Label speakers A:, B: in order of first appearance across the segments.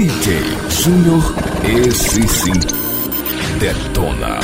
A: DJ Júnior, esse sim, detona.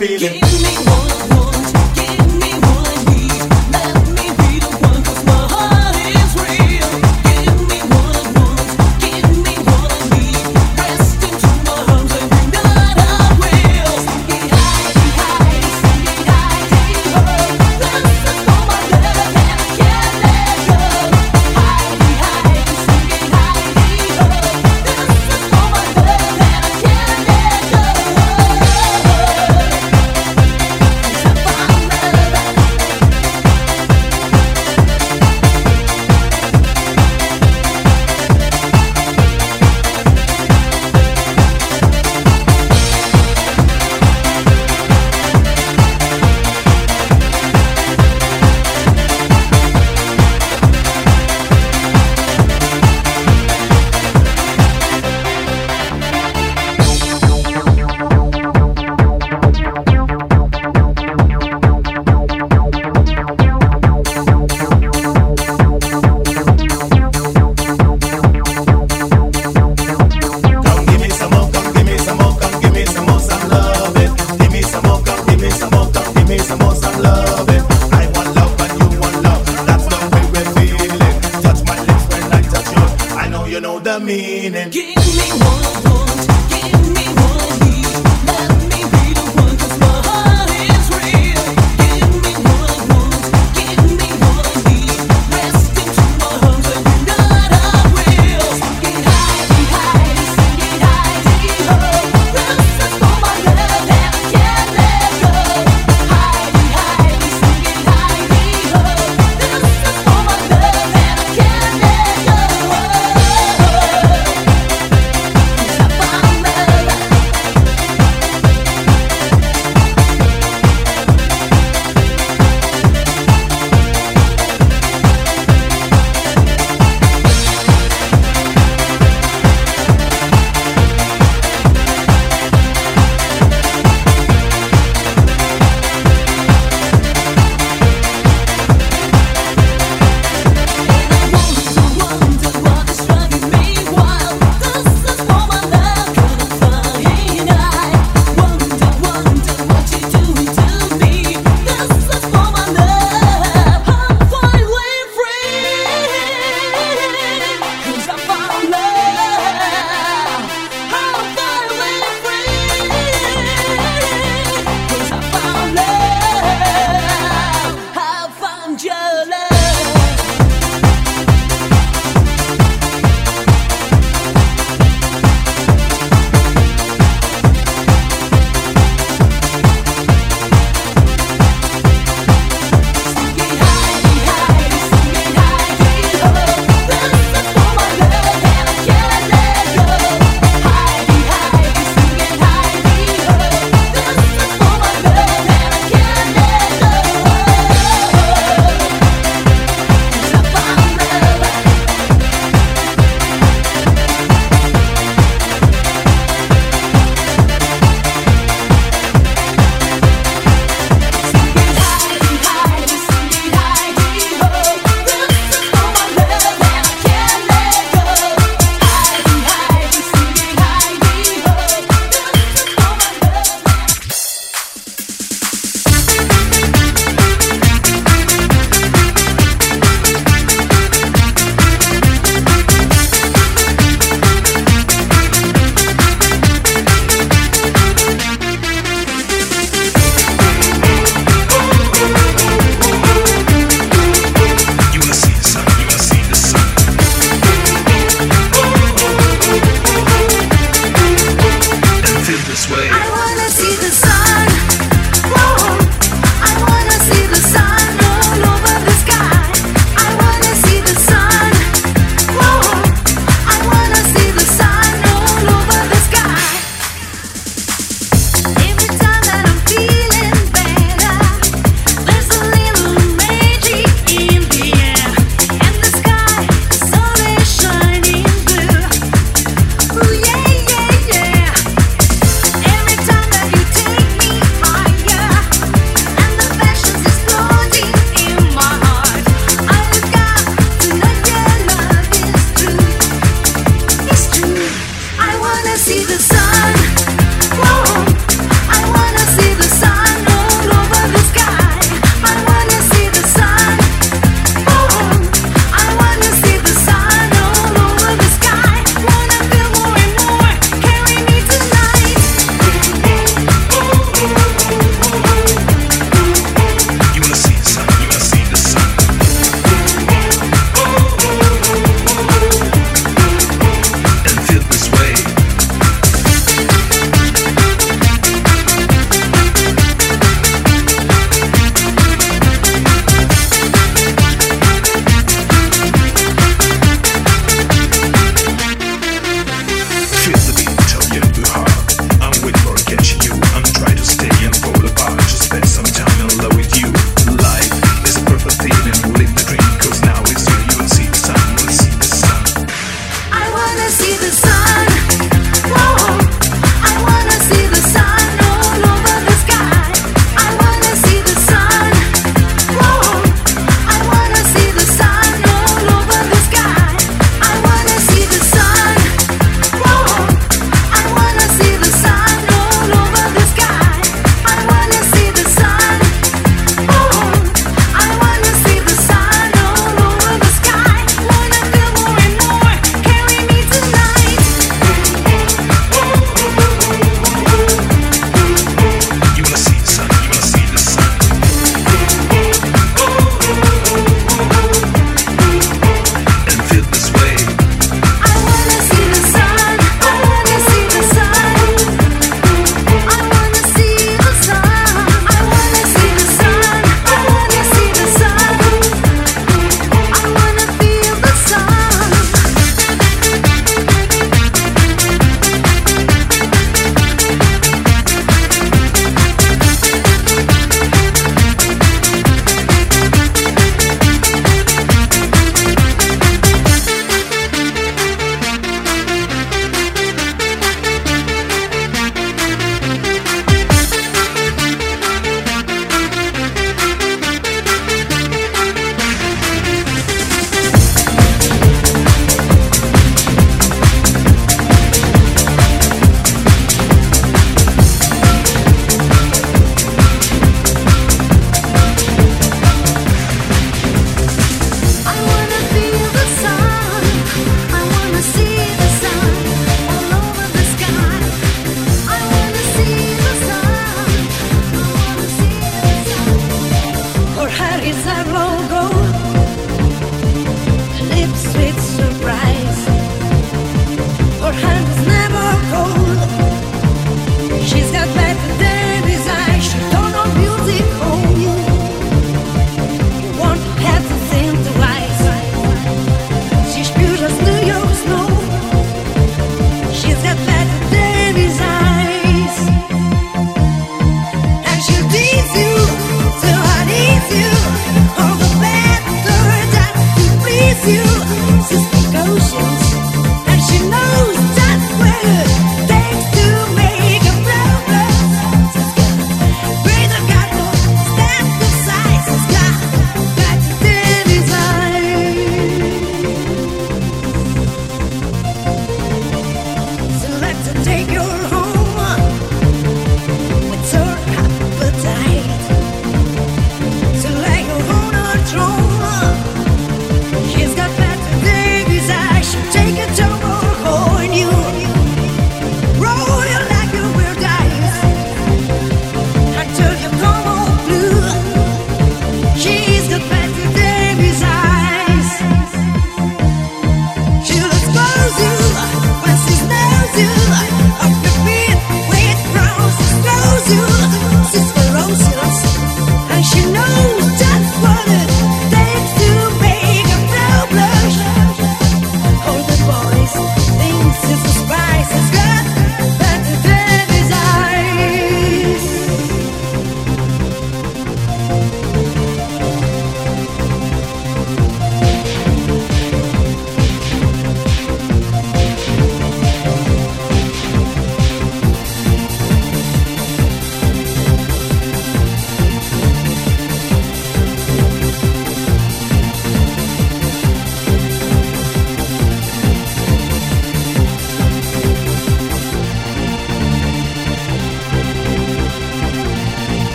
A: Feeling. Meaning.